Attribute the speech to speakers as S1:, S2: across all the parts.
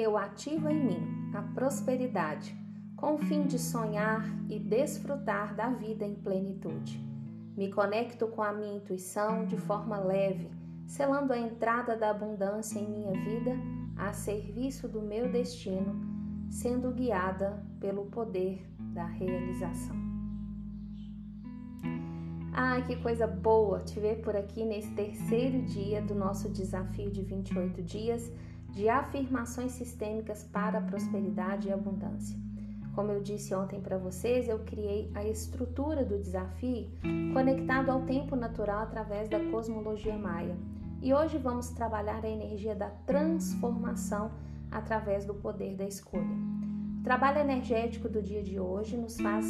S1: eu ativo em mim a prosperidade, com o fim de sonhar e desfrutar da vida em plenitude. Me conecto com a minha intuição de forma leve, selando a entrada da abundância em minha vida a serviço do meu destino, sendo guiada pelo poder da realização. Ah, que coisa boa te ver por aqui nesse terceiro dia do nosso desafio de 28 dias de afirmações sistêmicas para a prosperidade e abundância. Como eu disse ontem para vocês, eu criei a estrutura do desafio conectado ao tempo natural através da cosmologia maia. E hoje vamos trabalhar a energia da transformação através do poder da escolha. O trabalho energético do dia de hoje nos faz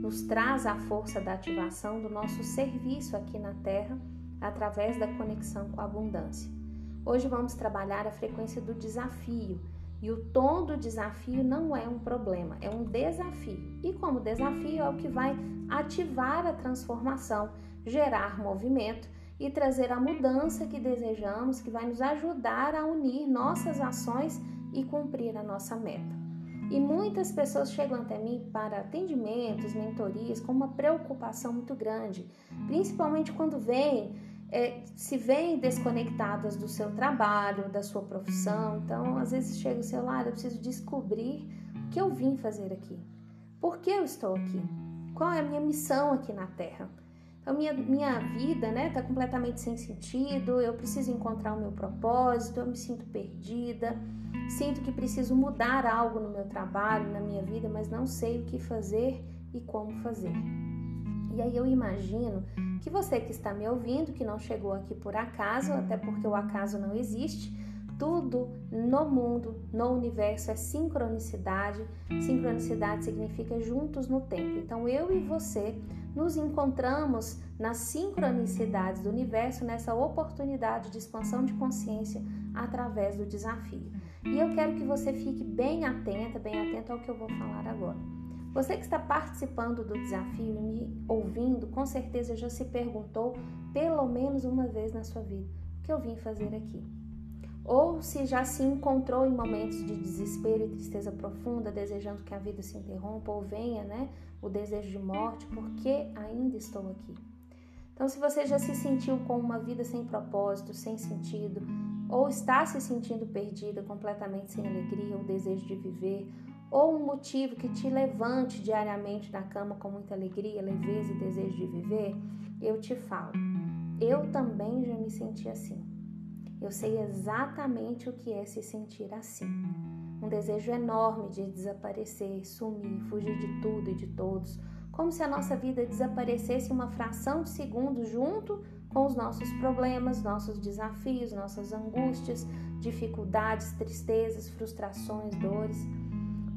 S1: nos traz a força da ativação do nosso serviço aqui na Terra através da conexão com a abundância. Hoje vamos trabalhar a frequência do desafio, e o tom do desafio não é um problema, é um desafio. E como desafio é o que vai ativar a transformação, gerar movimento e trazer a mudança que desejamos, que vai nos ajudar a unir nossas ações e cumprir a nossa meta. E muitas pessoas chegam até mim para atendimentos, mentorias, com uma preocupação muito grande, principalmente quando vêm é, se veem desconectadas do seu trabalho, da sua profissão. Então, às vezes chega o celular, eu preciso descobrir o que eu vim fazer aqui. Por que eu estou aqui? Qual é a minha missão aqui na Terra? Então, minha, minha vida né, está completamente sem sentido, eu preciso encontrar o meu propósito, eu me sinto perdida, sinto que preciso mudar algo no meu trabalho, na minha vida, mas não sei o que fazer e como fazer. E aí eu imagino que você que está me ouvindo, que não chegou aqui por acaso, até porque o acaso não existe, tudo no mundo, no universo é sincronicidade. Sincronicidade significa juntos no tempo. Então eu e você nos encontramos nas sincronicidades do universo, nessa oportunidade de expansão de consciência através do desafio. E eu quero que você fique bem atenta, bem atento ao que eu vou falar agora. Você que está participando do desafio e me ouvindo, com certeza já se perguntou pelo menos uma vez na sua vida: o que eu vim fazer aqui? Ou se já se encontrou em momentos de desespero e tristeza profunda, desejando que a vida se interrompa ou venha, né, o desejo de morte, porque ainda estou aqui. Então, se você já se sentiu com uma vida sem propósito, sem sentido, ou está se sentindo perdida, completamente sem alegria, ou desejo de viver, ou um motivo que te levante diariamente da cama com muita alegria, leveza e desejo de viver, eu te falo. Eu também já me senti assim. Eu sei exatamente o que é se sentir assim. Um desejo enorme de desaparecer, sumir, fugir de tudo e de todos, como se a nossa vida desaparecesse uma fração de segundo junto com os nossos problemas, nossos desafios, nossas angústias, dificuldades, tristezas, frustrações, dores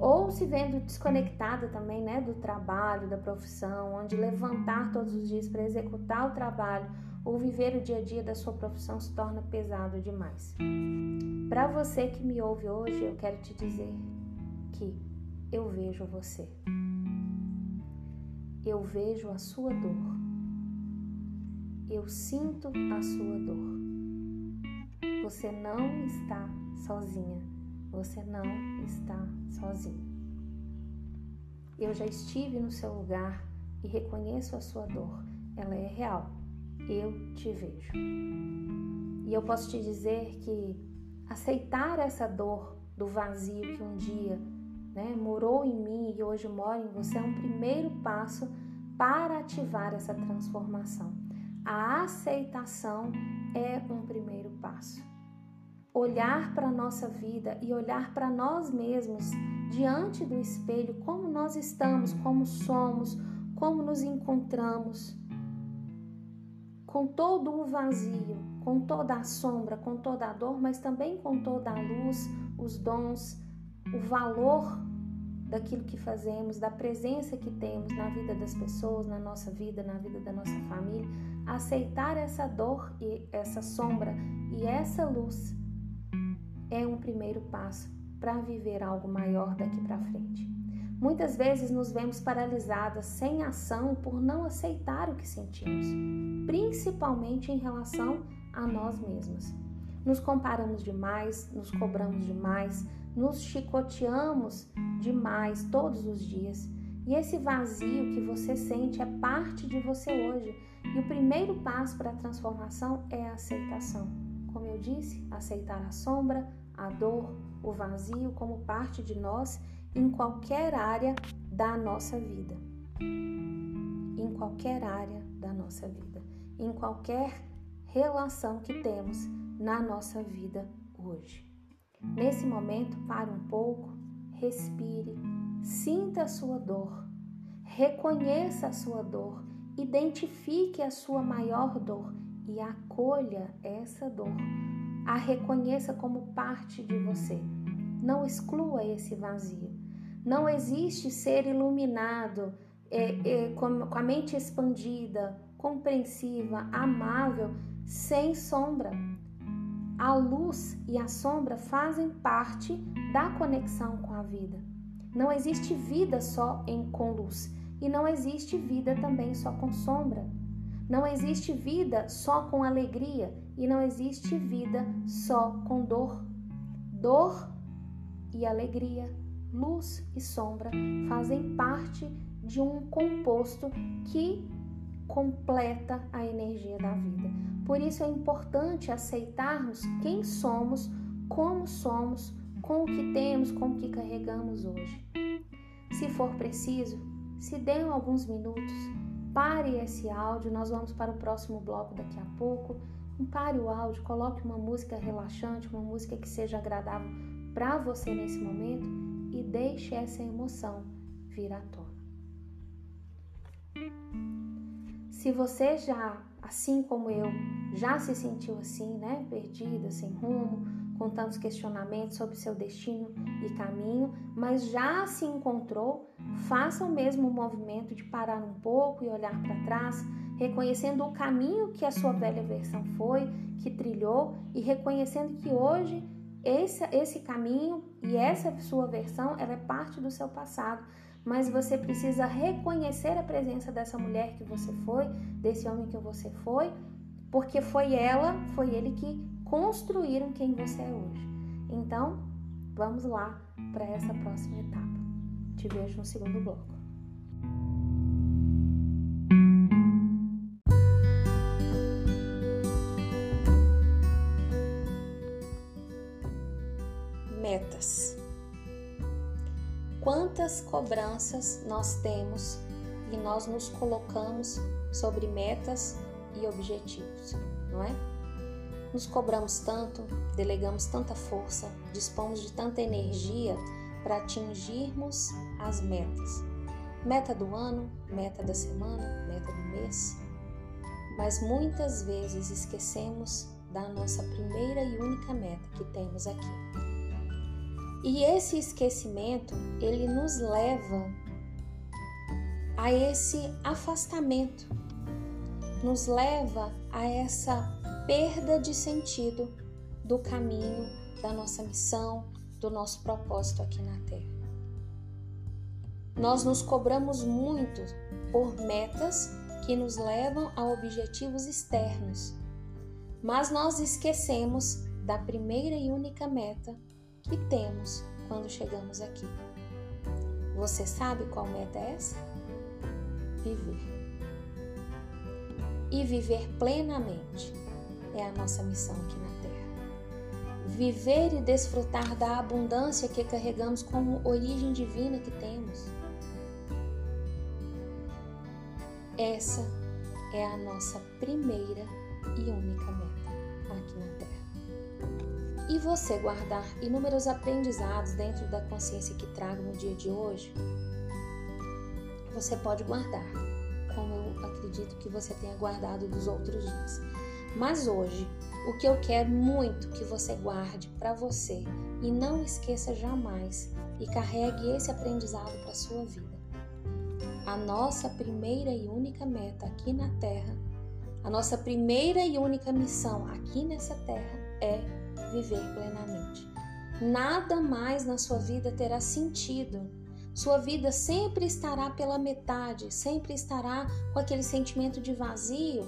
S1: ou se vendo desconectada também, né, do trabalho, da profissão, onde levantar todos os dias para executar o trabalho ou viver o dia a dia da sua profissão se torna pesado demais. Para você que me ouve hoje, eu quero te dizer que eu vejo você. Eu vejo a sua dor. Eu sinto a sua dor. Você não está sozinha você não está sozinho. Eu já estive no seu lugar e reconheço a sua dor. Ela é real. Eu te vejo. E eu posso te dizer que aceitar essa dor do vazio que um dia né, morou em mim e hoje mora em você é um primeiro passo para ativar essa transformação. A aceitação é um primeiro passo olhar para a nossa vida e olhar para nós mesmos diante do espelho, como nós estamos, como somos, como nos encontramos, com todo o vazio, com toda a sombra, com toda a dor, mas também com toda a luz, os dons, o valor daquilo que fazemos, da presença que temos na vida das pessoas, na nossa vida, na vida da nossa família, aceitar essa dor e essa sombra e essa luz é um primeiro passo para viver algo maior daqui para frente. Muitas vezes nos vemos paralisadas, sem ação, por não aceitar o que sentimos, principalmente em relação a nós mesmos. Nos comparamos demais, nos cobramos demais, nos chicoteamos demais todos os dias. E esse vazio que você sente é parte de você hoje. E o primeiro passo para a transformação é a aceitação. Como eu disse, aceitar a sombra, a dor, o vazio como parte de nós em qualquer área da nossa vida. Em qualquer área da nossa vida. Em qualquer relação que temos na nossa vida hoje. Nesse momento, pare um pouco, respire, sinta a sua dor, reconheça a sua dor, identifique a sua maior dor e acolha essa dor. A reconheça como parte de você. Não exclua esse vazio. Não existe ser iluminado, é, é, com, a mente expandida, compreensiva, amável, sem sombra. A luz e a sombra fazem parte da conexão com a vida. Não existe vida só em com luz e não existe vida também só com sombra. Não existe vida só com alegria e não existe vida só com dor. Dor e alegria, luz e sombra fazem parte de um composto que completa a energia da vida. Por isso é importante aceitarmos quem somos, como somos, com o que temos, com o que carregamos hoje. Se for preciso, se dê alguns minutos, pare esse áudio, nós vamos para o próximo bloco daqui a pouco. Pare o áudio, coloque uma música relaxante, uma música que seja agradável para você nesse momento e deixe essa emoção vir à tona. Se você já, assim como eu, já se sentiu assim, né, perdida, sem rumo, com tantos questionamentos sobre seu destino e caminho, mas já se encontrou, faça o mesmo movimento de parar um pouco e olhar para trás, reconhecendo o caminho que a sua velha versão foi, que trilhou e reconhecendo que hoje esse, esse caminho e essa sua versão ela é parte do seu passado. Mas você precisa reconhecer a presença dessa mulher que você foi, desse homem que você foi, porque foi ela, foi ele que construíram quem você é hoje. Então, vamos lá para essa próxima etapa. Te vejo no segundo bloco. Metas. Quantas cobranças nós temos e nós nos colocamos sobre metas e objetivos, não é? Nos cobramos tanto, delegamos tanta força, dispomos de tanta energia para atingirmos as metas. Meta do ano, meta da semana, meta do mês. Mas muitas vezes esquecemos da nossa primeira e única meta que temos aqui, e esse esquecimento, ele nos leva a esse afastamento, nos leva a essa perda de sentido do caminho, da nossa missão, do nosso propósito aqui na Terra. Nós nos cobramos muito por metas que nos levam a objetivos externos, mas nós esquecemos da primeira e única meta que temos quando chegamos aqui. Você sabe qual meta é essa? Viver. E viver plenamente é a nossa missão aqui na Terra. Viver e desfrutar da abundância que carregamos como origem divina que temos. Essa é a nossa primeira e única meta aqui na Terra e você guardar inúmeros aprendizados dentro da consciência que trago no dia de hoje, você pode guardar, como eu acredito que você tenha guardado dos outros dias. Mas hoje, o que eu quero muito que você guarde para você e não esqueça jamais e carregue esse aprendizado para sua vida. A nossa primeira e única meta aqui na Terra, a nossa primeira e única missão aqui nessa Terra é viver plenamente. Nada mais na sua vida terá sentido. Sua vida sempre estará pela metade, sempre estará com aquele sentimento de vazio,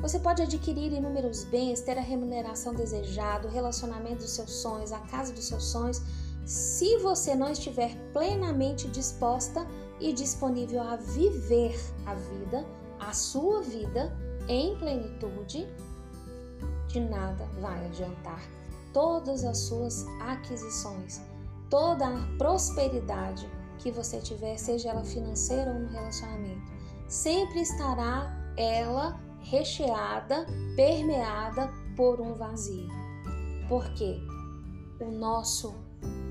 S1: Você pode adquirir inúmeros bens, ter a remuneração desejada, o relacionamento dos seus sonhos, a casa dos seus sonhos, se você não estiver plenamente disposta e disponível a viver a vida, a sua vida em plenitude, de nada vai adiantar todas as suas aquisições, toda a prosperidade que você tiver, seja ela financeira ou no relacionamento, sempre estará ela recheada, permeada por um vazio. Porque o nosso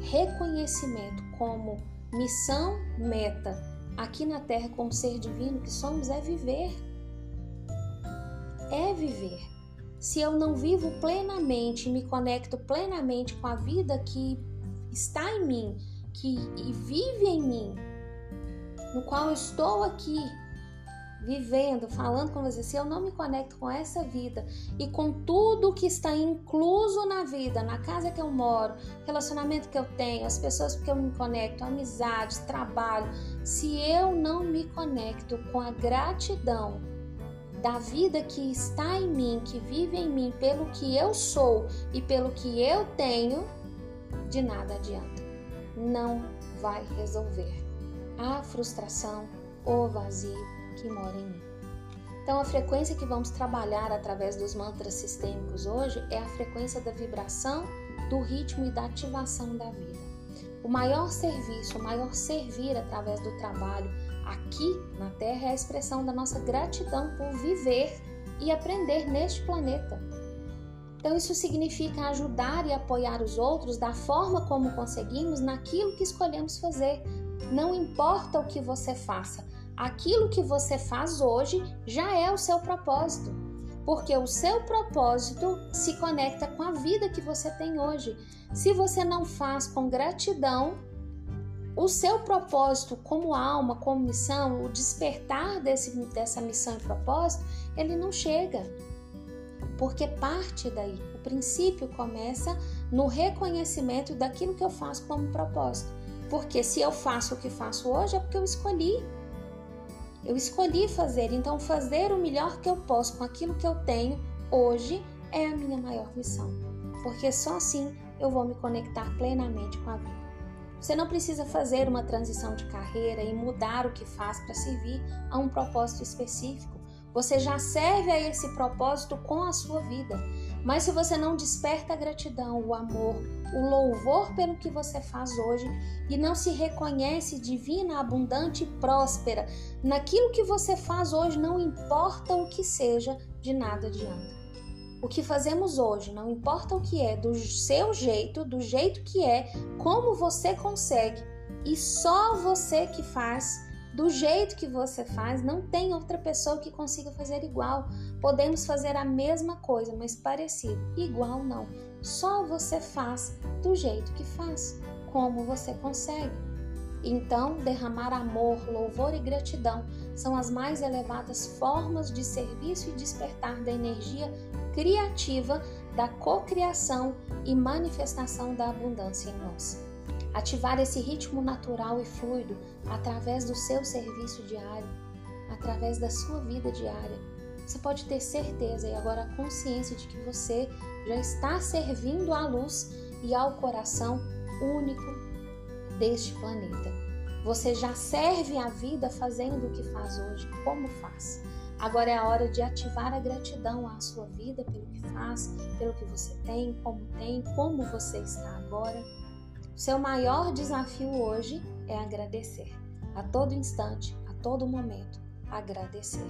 S1: reconhecimento como missão, meta aqui na Terra como ser divino que somos é viver. É viver. Se eu não vivo plenamente, me conecto plenamente com a vida que está em mim, que vive em mim, no qual estou aqui vivendo, falando com você, se eu não me conecto com essa vida e com tudo que está incluso na vida, na casa que eu moro, relacionamento que eu tenho, as pessoas que eu me conecto, amizades, trabalho, se eu não me conecto com a gratidão da vida que está em mim, que vive em mim, pelo que eu sou e pelo que eu tenho, de nada adianta. Não vai resolver a frustração, o vazio, que mora em mim. Então, a frequência que vamos trabalhar através dos mantras sistêmicos hoje é a frequência da vibração, do ritmo e da ativação da vida. O maior serviço, o maior servir através do trabalho aqui na Terra é a expressão da nossa gratidão por viver e aprender neste planeta. Então, isso significa ajudar e apoiar os outros da forma como conseguimos naquilo que escolhemos fazer. Não importa o que você faça, aquilo que você faz hoje já é o seu propósito, porque o seu propósito se conecta com a vida que você tem hoje. Se você não faz com gratidão, o seu propósito como alma, como missão, o despertar desse, dessa missão e propósito, ele não chega. Porque parte daí, o princípio começa no reconhecimento daquilo que eu faço como propósito. Porque se eu faço o que faço hoje é porque eu escolhi. Eu escolhi fazer, então fazer o melhor que eu posso com aquilo que eu tenho hoje é a minha maior missão, porque só assim eu vou me conectar plenamente com a vida. Você não precisa fazer uma transição de carreira e mudar o que faz para servir a um propósito específico. Você já serve a esse propósito com a sua vida. Mas se você não desperta a gratidão, o amor, o louvor pelo que você faz hoje e não se reconhece divina, abundante e próspera naquilo que você faz hoje, não importa o que seja, de nada adianta. O que fazemos hoje, não importa o que é, do seu jeito, do jeito que é, como você consegue, e só você que faz do jeito que você faz, não tem outra pessoa que consiga fazer igual. Podemos fazer a mesma coisa, mas parecido. Igual não. Só você faz do jeito que faz, como você consegue. Então, derramar amor, louvor e gratidão são as mais elevadas formas de serviço e despertar da energia criativa da cocriação e manifestação da abundância em nós ativar esse ritmo natural e fluido através do seu serviço diário, através da sua vida diária. Você pode ter certeza e agora a consciência de que você já está servindo à luz e ao coração único deste planeta. Você já serve a vida fazendo o que faz hoje, como faz. Agora é a hora de ativar a gratidão à sua vida pelo que faz, pelo que você tem, como tem, como você está agora. Seu maior desafio hoje é agradecer. A todo instante, a todo momento, agradecer.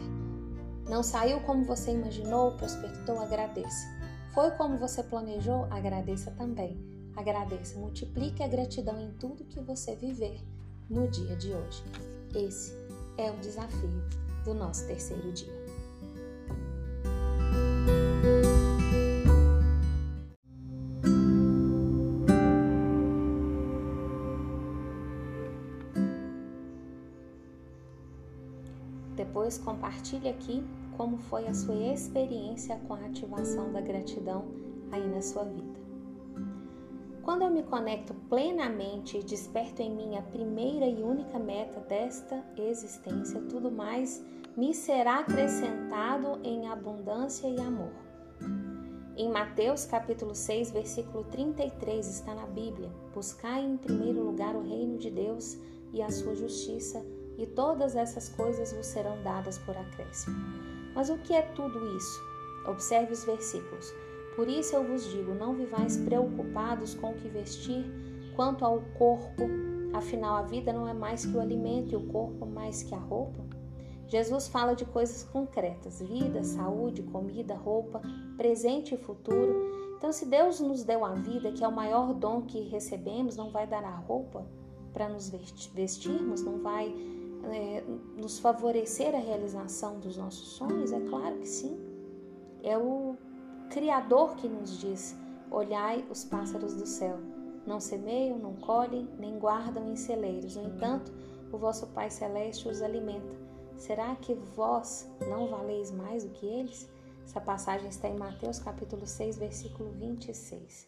S1: Não saiu como você imaginou, prospectou, agradeça. Foi como você planejou, agradeça também. Agradeça, multiplique a gratidão em tudo que você viver no dia de hoje. Esse é o desafio do nosso terceiro dia. Depois compartilhe aqui como foi a sua experiência com a ativação da gratidão aí na sua vida. Quando eu me conecto plenamente e desperto em mim a primeira e única meta desta existência, tudo mais me será acrescentado em abundância e amor. Em Mateus capítulo 6, versículo 33 está na Bíblia: Buscai em primeiro lugar o reino de Deus e a sua justiça, e todas essas coisas vos serão dadas por acréscimo. Mas o que é tudo isso? Observe os versículos. Por isso eu vos digo: não vivais preocupados com o que vestir, quanto ao corpo, afinal a vida não é mais que o alimento e o corpo mais que a roupa. Jesus fala de coisas concretas: vida, saúde, comida, roupa, presente e futuro. Então, se Deus nos deu a vida, que é o maior dom que recebemos, não vai dar a roupa para nos vestirmos, não vai é, nos favorecer a realização dos nossos sonhos? É claro que sim. É o Criador que nos diz: Olhai os pássaros do céu. Não semeiam, não colhem, nem guardam em celeiros. No entanto, o vosso Pai Celeste os alimenta. Será que vós não valeis mais do que eles? Essa passagem está em Mateus capítulo 6, versículo 26.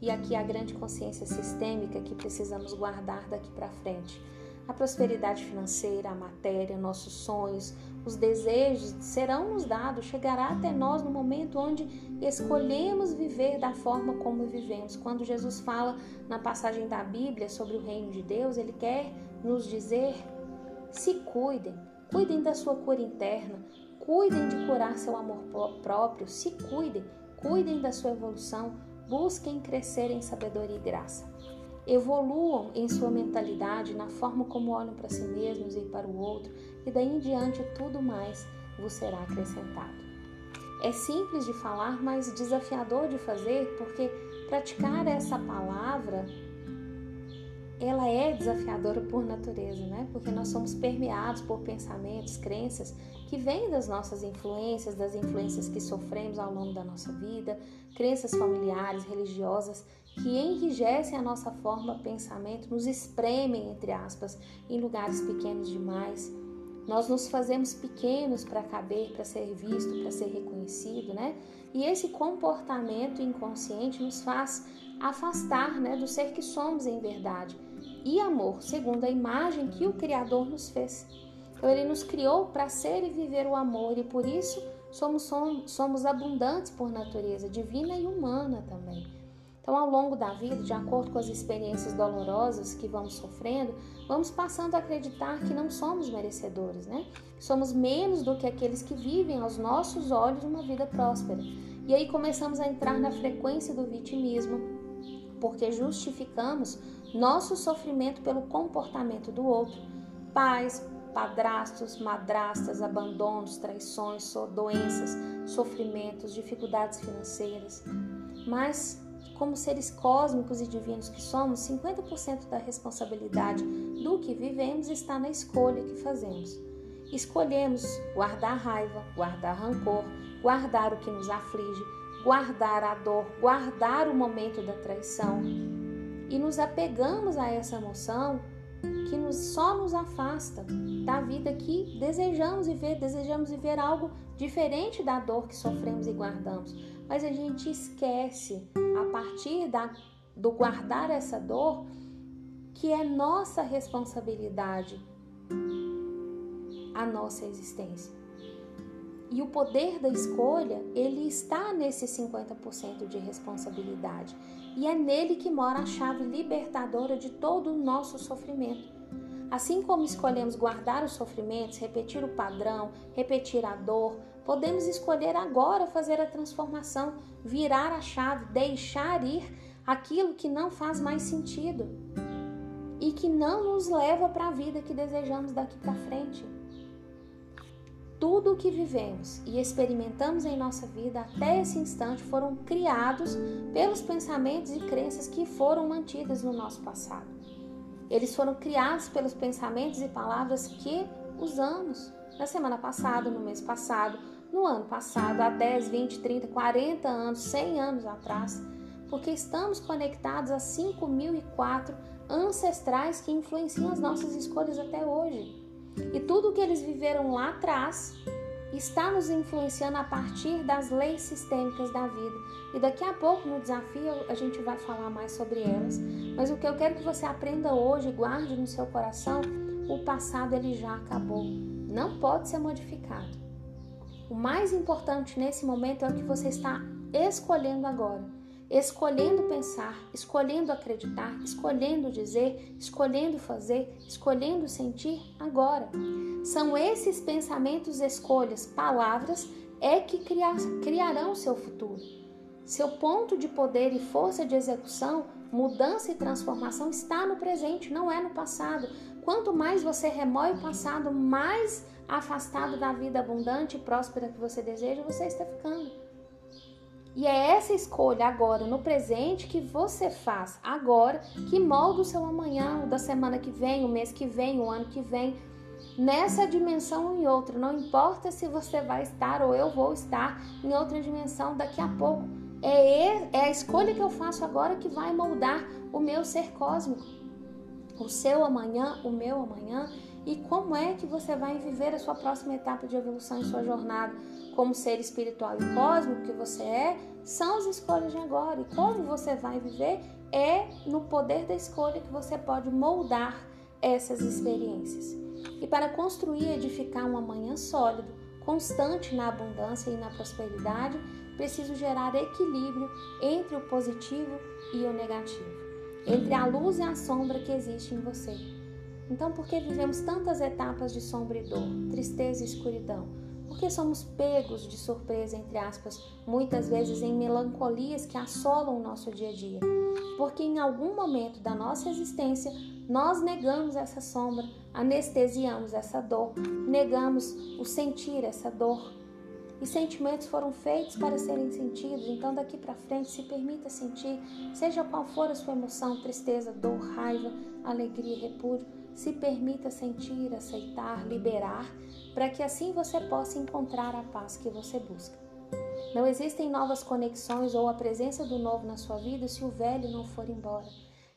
S1: E aqui a grande consciência sistêmica que precisamos guardar daqui para frente. A prosperidade financeira, a matéria, nossos sonhos, os desejos serão nos dados, chegará até nós no momento onde escolhemos viver da forma como vivemos. Quando Jesus fala na passagem da Bíblia sobre o reino de Deus, ele quer nos dizer: se cuidem, cuidem da sua cura interna, cuidem de curar seu amor próprio, se cuidem, cuidem da sua evolução, busquem crescer em sabedoria e graça. Evoluam em sua mentalidade, na forma como olham para si mesmos e para o outro, e daí em diante tudo mais vos será acrescentado. É simples de falar, mas desafiador de fazer, porque praticar essa palavra ela é desafiadora por natureza, né? Porque nós somos permeados por pensamentos, crenças que vêm das nossas influências, das influências que sofremos ao longo da nossa vida, crenças familiares, religiosas que enrijecem a nossa forma de pensamento, nos espremem, entre aspas, em lugares pequenos demais. Nós nos fazemos pequenos para caber, para ser visto, para ser reconhecido, né? E esse comportamento inconsciente nos faz afastar né, do ser que somos em verdade e amor, segundo a imagem que o Criador nos fez. Então, Ele nos criou para ser e viver o amor e por isso somos, somos, abundantes por natureza divina e humana também. Então, ao longo da vida, de acordo com as experiências dolorosas que vamos sofrendo, vamos passando a acreditar que não somos merecedores, né? Somos menos do que aqueles que vivem aos nossos olhos uma vida próspera. E aí começamos a entrar na frequência do vitimismo, porque justificamos nosso sofrimento pelo comportamento do outro. Pais, padrastos, madrastas, abandonos, traições, doenças, sofrimentos, dificuldades financeiras. Mas como seres cósmicos e divinos que somos, 50% da responsabilidade do que vivemos está na escolha que fazemos. Escolhemos guardar raiva, guardar rancor, guardar o que nos aflige, guardar a dor, guardar o momento da traição. E nos apegamos a essa emoção que nos, só nos afasta da vida que desejamos viver, desejamos viver algo diferente da dor que sofremos e guardamos. Mas a gente esquece, a partir da, do guardar essa dor, que é nossa responsabilidade a nossa existência. E o poder da escolha, ele está nesse 50% de responsabilidade. E é nele que mora a chave libertadora de todo o nosso sofrimento. Assim como escolhemos guardar os sofrimentos, repetir o padrão, repetir a dor, podemos escolher agora fazer a transformação, virar a chave, deixar ir aquilo que não faz mais sentido e que não nos leva para a vida que desejamos daqui para frente. Tudo o que vivemos e experimentamos em nossa vida até esse instante foram criados pelos pensamentos e crenças que foram mantidas no nosso passado. Eles foram criados pelos pensamentos e palavras que usamos na semana passada, no mês passado, no ano passado, há 10, 20, 30, 40 anos, 100 anos atrás, porque estamos conectados a 5004 ancestrais que influenciam as nossas escolhas até hoje. E tudo que eles viveram lá atrás está nos influenciando a partir das leis sistêmicas da vida. E daqui a pouco no desafio a gente vai falar mais sobre elas. Mas o que eu quero que você aprenda hoje, guarde no seu coração, o passado ele já acabou. Não pode ser modificado. O mais importante nesse momento é o que você está escolhendo agora. Escolhendo pensar, escolhendo acreditar, escolhendo dizer, escolhendo fazer, escolhendo sentir agora. São esses pensamentos, escolhas, palavras é que criar, criarão seu futuro. Seu ponto de poder e força de execução, mudança e transformação está no presente, não é no passado. Quanto mais você remói o passado, mais afastado da vida abundante e próspera que você deseja, você está ficando. E é essa escolha agora, no presente, que você faz agora, que molda o seu amanhã, o da semana que vem, o mês que vem, o ano que vem, nessa dimensão ou em outra. Não importa se você vai estar ou eu vou estar em outra dimensão daqui a pouco. É, é a escolha que eu faço agora que vai moldar o meu ser cósmico. O seu amanhã, o meu amanhã e como é que você vai viver a sua próxima etapa de evolução em sua jornada como ser espiritual e cósmico que você é, são as escolhas de agora. E como você vai viver é no poder da escolha que você pode moldar essas experiências. E para construir e edificar um amanhã sólido, constante na abundância e na prosperidade, preciso gerar equilíbrio entre o positivo e o negativo, entre a luz e a sombra que existe em você então, por que vivemos tantas etapas de sombra e dor, tristeza e escuridão? Porque somos pegos de surpresa, entre aspas, muitas vezes em melancolias que assolam o nosso dia a dia. Porque em algum momento da nossa existência nós negamos essa sombra, anestesiamos essa dor, negamos o sentir essa dor. E sentimentos foram feitos para serem sentidos, então daqui para frente se permita sentir, seja qual for a sua emoção, tristeza, dor, raiva, alegria, repúdio se permita sentir, aceitar, liberar, para que assim você possa encontrar a paz que você busca. Não existem novas conexões ou a presença do novo na sua vida se o velho não for embora.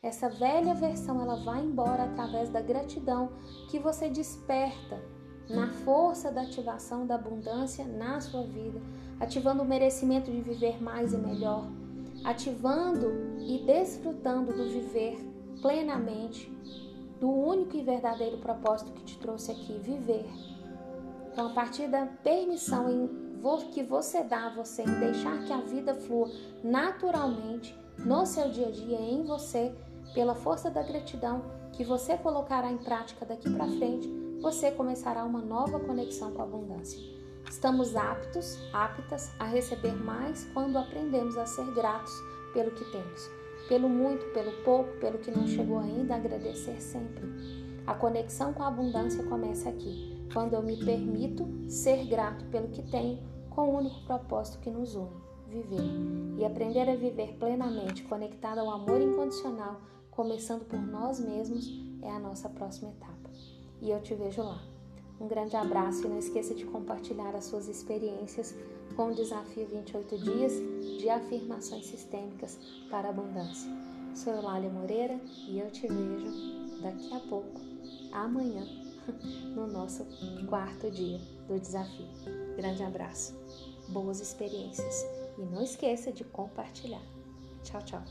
S1: Essa velha versão ela vai embora através da gratidão que você desperta na força da ativação da abundância na sua vida, ativando o merecimento de viver mais e melhor, ativando e desfrutando do viver plenamente do único e verdadeiro propósito que te trouxe aqui, viver. Então, a partir da permissão em que você dá a você em deixar que a vida flua naturalmente no seu dia a dia, em você, pela força da gratidão que você colocará em prática daqui para frente, você começará uma nova conexão com a abundância. Estamos aptos, aptas a receber mais quando aprendemos a ser gratos pelo que temos pelo muito, pelo pouco, pelo que não chegou ainda, agradecer sempre. A conexão com a abundância começa aqui, quando eu me permito ser grato pelo que tenho, com o único propósito que nos une: viver. E aprender a viver plenamente, conectado ao amor incondicional, começando por nós mesmos, é a nossa próxima etapa. E eu te vejo lá. Um grande abraço e não esqueça de compartilhar as suas experiências com o desafio 28 dias de afirmações sistêmicas para a abundância. Sou Eulália Moreira e eu te vejo daqui a pouco, amanhã, no nosso quarto dia do desafio. Grande abraço, boas experiências e não esqueça de compartilhar. Tchau, tchau.